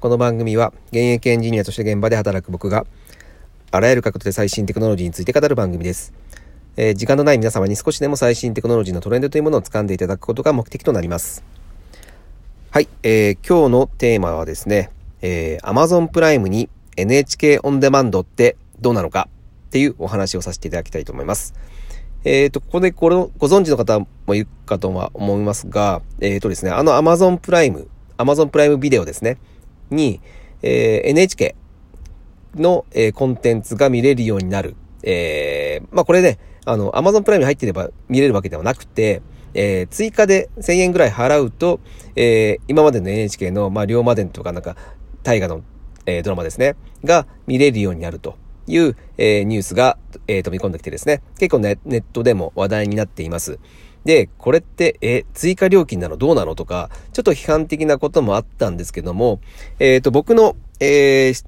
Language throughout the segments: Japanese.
この番組は現役エンジニアとして現場で働く僕があらゆる角度で最新テクノロジーについて語る番組です。えー、時間のない皆様に少しでも最新テクノロジーのトレンドというものを掴んでいただくことが目的となります。はい、えー、今日のテーマはですね、えー、Amazon プライムに NHK オンデマンドってどうなのかっていうお話をさせていただきたいと思います。えっ、ー、と、ここでこれをご存知の方もいるかとは思いますが、えっ、ー、とですね、あの Amazon プライム、Amazon プライムビデオですね。に、えー、NHK の、えー、コンテンツが見れるようになる。えー、まあ、これね、あの、Amazon プライムに入っていれば見れるわけではなくて、えー、追加で1000円ぐらい払うと、えー、今までの NHK の、まあ、龍馬伝とかなんか、大河の、えー、ドラマですね、が見れるようになるという、えー、ニュースが、えー、飛び込んできてですね、結構ね、ネットでも話題になっています。で、これって、え、追加料金なのどうなのとか、ちょっと批判的なこともあったんですけども、えっ、ー、と、僕の、えー、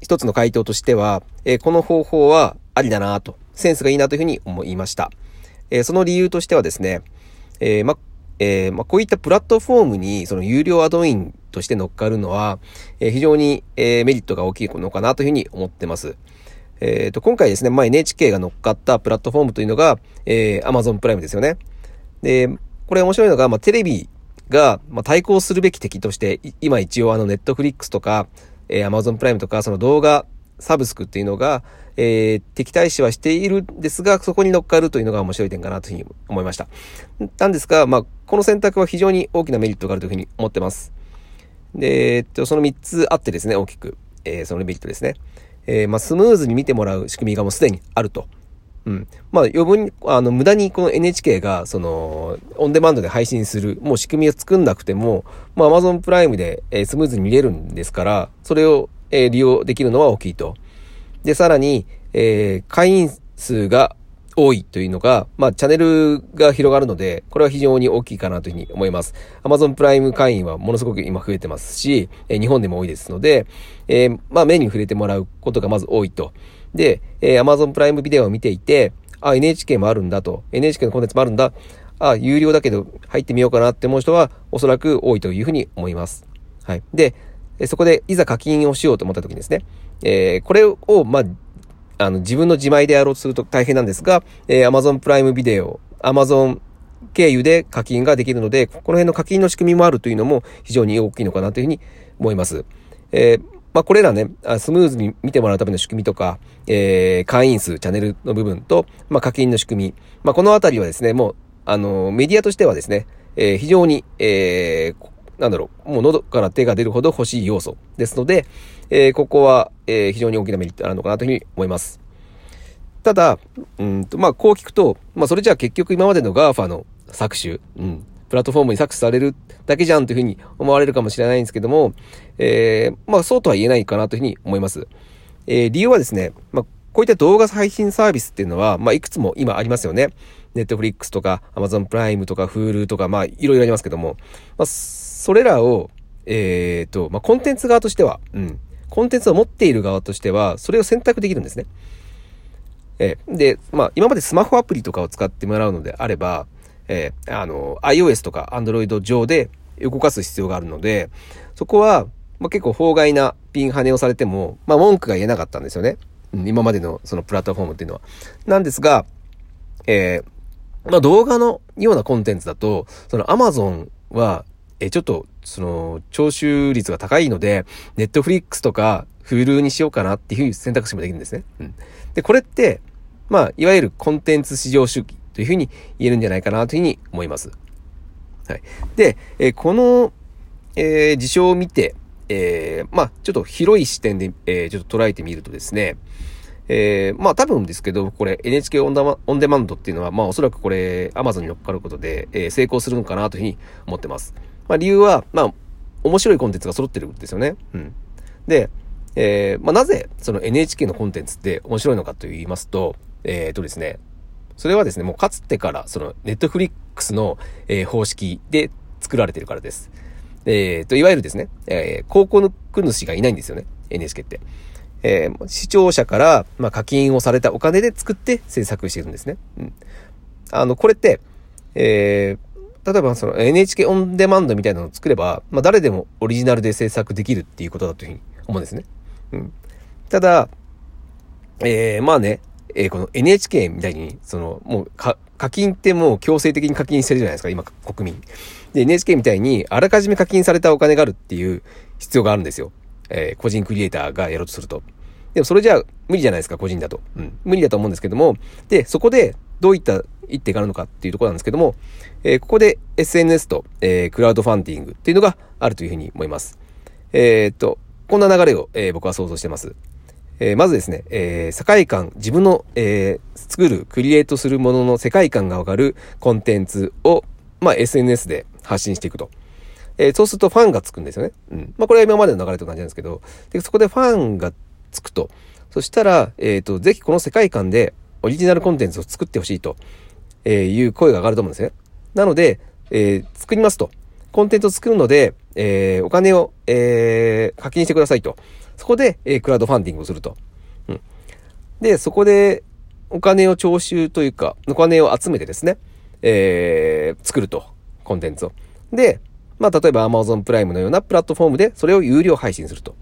一つの回答としては、えー、この方法はありだなと、センスがいいなというふうに思いました。えー、その理由としてはですね、えー、ま、えー、ま、こういったプラットフォームに、その有料アドインとして乗っかるのは、えー、非常に、えー、メリットが大きいのかなというふうに思ってます。えっ、ー、と、今回ですね、まあ、NHK が乗っかったプラットフォームというのが、えー、Amazon プライムですよね。で、これ面白いのが、まあ、テレビが、まあ、対抗するべき敵として、今一応あの、Netflix とか、えー、Amazon プライムとか、その動画、サブスクっていうのが、えー、敵対視はしているんですが、そこに乗っかるというのが面白い点かなというふうに思いました。なんですが、まあ、この選択は非常に大きなメリットがあるというふうに思ってます。で、えっと、その3つあってですね、大きく、えー、そのメリットですね。えー、まあ、スムーズに見てもらう仕組みがもうすでにあると。うん。まあ、余分に、あの、無駄にこの NHK が、その、オンデマンドで配信する、もう仕組みを作んなくても、まあ、Amazon プライムで、えー、スムーズに見れるんですから、それを、えー、利用できるのは大きいと。で、さらに、えー、会員数が多いというのが、まあ、チャンネルが広がるので、これは非常に大きいかなというふうに思います。Amazon プライム会員はものすごく今増えてますし、え、日本でも多いですので、えー、まあ、目に触れてもらうことがまず多いと。で、えー、Amazon プライムビデオを見ていて、あ、NHK もあるんだと。NHK のコンテンツもあるんだ。あ、有料だけど入ってみようかなって思う人はおそらく多いというふうに思います。はい。で、そこでいざ課金をしようと思った時にですね、えー、これを、まあ、あの、自分の自前でやろうとすると大変なんですが、えー、Amazon プライムビデオ、Amazon 経由で課金ができるので、この辺の課金の仕組みもあるというのも非常に大きいのかなというふうに思います。えー、まあ、これらね、スムーズに見てもらうための仕組みとか、えー、会員数、チャンネルの部分と、まあ、課金の仕組み。まあ、このあたりはですね、もう、あの、メディアとしてはですね、えー、非常に、えー、なんだろう、もう喉から手が出るほど欲しい要素ですので、えー、ここは、えー、非常に大きなメリットあるのかなというふうに思います。ただ、うんと、まあ、こう聞くと、まあ、それじゃあ結局今までの GAFA の搾取、うん、プラットフォームに搾取されるだけじゃんというふうに思われるかもしれないんですけども、えー、まあ、そうとは言えないかなというふうに思います。えー、理由はですね、まあ、こういった動画配信サービスっていうのは、まあ、いくつも今ありますよね。ネットフリックスとか、アマゾンプライムとか、フールとか、まあ、いろいろありますけども、まあ、それらを、えっ、ー、と、まあ、コンテンツ側としては、うん。コンテンツを持っている側としては、それを選択できるんですね。えー、で、まあ、今までスマホアプリとかを使ってもらうのであれば、えー、あの、iOS とか Android 上で動かす必要があるので、そこは、まあ、結構法外なピン跳ねをされても、まあ、文句が言えなかったんですよね。今までのそのプラットフォームっていうのは。なんですが、えー、まあ、動画のようなコンテンツだと、その Amazon は、え、ちょっと、その、聴取率が高いので、ネットフリックスとか、フールにしようかなっていう選択肢もできるんですね。うん。で、これって、まあ、いわゆるコンテンツ市場主義というふうに言えるんじゃないかなというふうに思います。はい。で、えこの、えー、事象を見て、えー、まあ、ちょっと広い視点で、えー、ちょっと捉えてみるとですね、えー、まあ多分ですけど、これ NHK オンダオンデマンドっていうのは、まあおそらくこれ Amazon に乗っかることで、えー、成功するのかなというふうに思ってます。まあ理由は、まあ面白いコンテンツが揃ってるんですよね。うん。で、えー、まあなぜその NHK のコンテンツって面白いのかと言いますと、えっ、ー、とですね、それはですね、もうかつてからその Netflix の、えー、方式で作られてるからです。えっ、ー、と、いわゆるですね、えー、広告主がいないんですよね、NHK って。えー、視聴者から、まあ、課金をされたお金で作って制作してるんですね。うん。あの、これって、えー、例えばその NHK オンデマンドみたいなのを作れば、まあ誰でもオリジナルで制作できるっていうことだというふうに思うんですね。うん。ただ、えー、まあね、えー、この NHK みたいに、その、もう課金ってもう強制的に課金してるじゃないですか、今、国民。で、NHK みたいに、あらかじめ課金されたお金があるっていう必要があるんですよ。えー、個人クリエイターがやろうとすると。でもそれじゃ無理じゃないですか、個人だと。うん。無理だと思うんですけども、で、そこでどういった一手があるのかっていうところなんですけども、えー、ここで SNS と、えー、クラウドファンディングっていうのがあるというふうに思います。えー、っと、こんな流れを、え、僕は想像してます。え、まずですね、えー、世界観、自分の、え、作る、クリエイトするものの世界観がわかるコンテンツを、まあ、SNS で発信していくと。え、そうするとファンがつくんですよね。うん。まあ、これは今までの流れと同じなんですけど、で、そこでファンがつくと。そしたら、えっ、と、ぜひこの世界観でオリジナルコンテンツを作ってほしいと、いう声が上がると思うんですね。なので、えー、作りますと。コンテンツを作るので、えー、お金を、えー、課金してくださいと。そこで、え、クラウドファンディングをすると。うん。で、そこで、お金を徴収というか、お金を集めてですね、え、作ると。コンテンツを。で、まあ、例えば Amazon プライムのようなプラットフォームで、それを有料配信すると。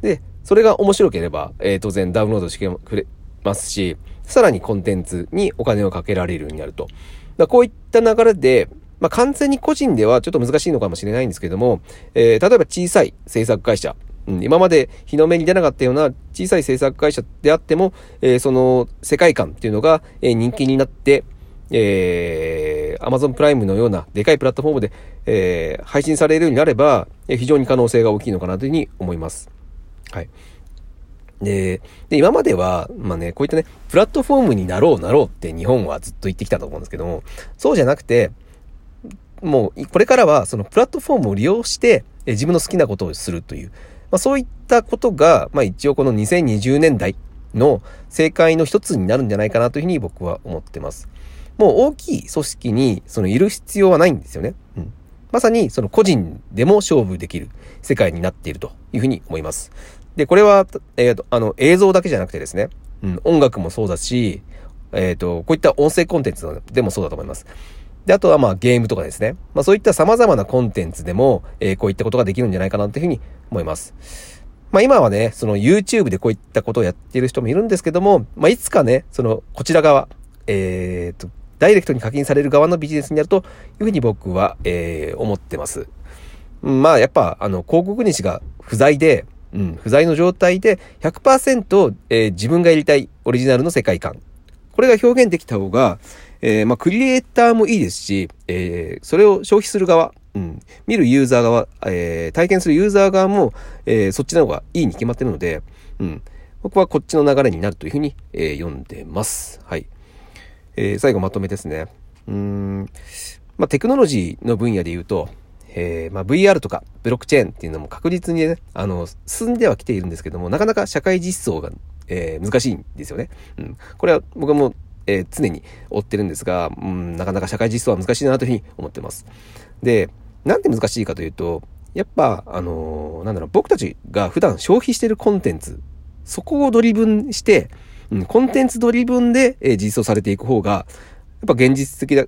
で、それが面白ければ、え、当然ダウンロードしてくれますし、さらにコンテンツにお金をかけられるようになると。だこういった流れで、まあ、完全に個人ではちょっと難しいのかもしれないんですけども、えー、例えば小さい制作会社、うん、今まで日の目に出なかったような小さい制作会社であっても、えー、その世界観っていうのが、え、人気になって、えー、Amazon プライムのようなでかいプラットフォームで、えー、配信されるようになれば、え、非常に可能性が大きいのかなというふうに思います。はい。で、で、今までは、まあね、こういったね、プラットフォームになろうなろうって日本はずっと言ってきたと思うんですけども、そうじゃなくて、もう、これからはそのプラットフォームを利用して、自分の好きなことをするという、まあそういったことが、まあ一応この2020年代の正解の一つになるんじゃないかなというふうに僕は思ってます。もう大きい組織にそのいる必要はないんですよね。うん。まさにその個人でも勝負できる世界になっているというふうに思います。で、これは、えっ、ー、と、あの、映像だけじゃなくてですね、うん、音楽もそうだし、えっ、ー、と、こういった音声コンテンツでもそうだと思います。で、あとはまあゲームとかですね。まあそういった様々なコンテンツでも、えー、こういったことができるんじゃないかなというふうに思います。まあ今はね、その YouTube でこういったことをやっている人もいるんですけども、まあいつかね、その、こちら側、えっ、ー、と、ダイレクトに課金される側のビジネスになるというふうに僕は、えー、思ってます。まあやっぱ、あの、広告主が不在で、うん、不在の状態で100%、えー、自分がやりたいオリジナルの世界観。これが表現できた方が、えー、まあ、クリエイターもいいですし、えー、それを消費する側、うん、見るユーザー側、えー、体験するユーザー側も、えー、そっちの方がいいに決まってるので、うん、僕はこっちの流れになるというふうに、えー、読んでます。はい。えー、最後まとめですね。うん、まあ、テクノロジーの分野で言うと、えー、まあ、VR とかブロックチェーンっていうのも確実にね、あの、進んではきているんですけども、なかなか社会実装が、えー、難しいんですよね。うん。これは僕も、えー、常に追ってるんですが、うん、なかなか社会実装は難しいなというふうに思ってます。で、なんで難しいかというと、やっぱ、あのー、なんだろう、僕たちが普段消費してるコンテンツ、そこをドリブンして、うん、コンテンツドリブンで、えー、実装されていく方が、やっぱ現実的だ、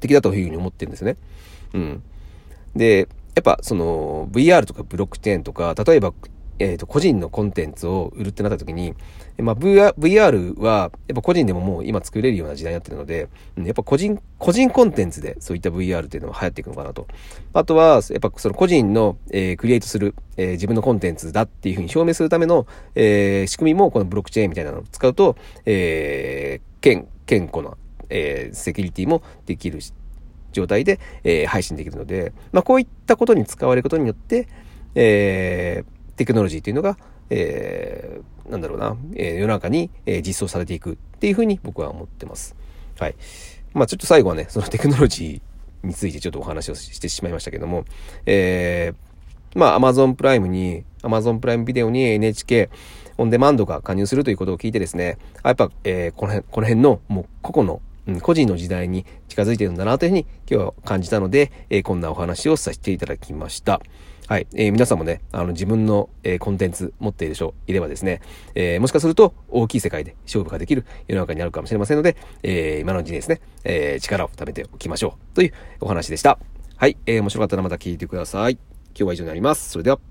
的だというふうに思ってるんですね。うん。で、やっぱその VR とかブロックチェーンとか、例えば、えっ、ー、と、個人のコンテンツを売るってなった時に、まあ VR、VR は、やっぱ個人でももう今作れるような時代になってるので、やっぱ個人、個人コンテンツでそういった VR っていうのは流行っていくのかなと。あとは、やっぱその個人の、えー、クリエイトする、えー、自分のコンテンツだっていうふうに証明するための、えー、仕組みもこのブロックチェーンみたいなのを使うと、えー、健、健康な、えー、セキュリティもできるし、状態で、えー、配信できるので、まあ、こういったことに使われることによって、えー、テクノロジーというのが、えー、なんだろうな、えー、世の中に、えー、実装されていくっていうふうに僕は思ってます。はい。まあちょっと最後はね、そのテクノロジーについてちょっとお話をしてしまいましたけども、えー、まあ Amazon プライムに、Amazon プライムビデオに NHK オンデマンドが加入するということを聞いてですね、あやっぱ、えー、この辺、この辺のもう個々のうん、個人の時代に近づいてるんだなというふうに今日は感じたので、えー、こんなお話をさせていただきました。はい。えー、皆さんもね、あの、自分の、えー、コンテンツ持っている人いればですね、えー、もしかすると大きい世界で勝負ができる世の中になるかもしれませんので、え、今のうちにですね、え、力を貯めておきましょう。というお話でした。はい。えー、面白かったらまた聞いてください。今日は以上になります。それでは。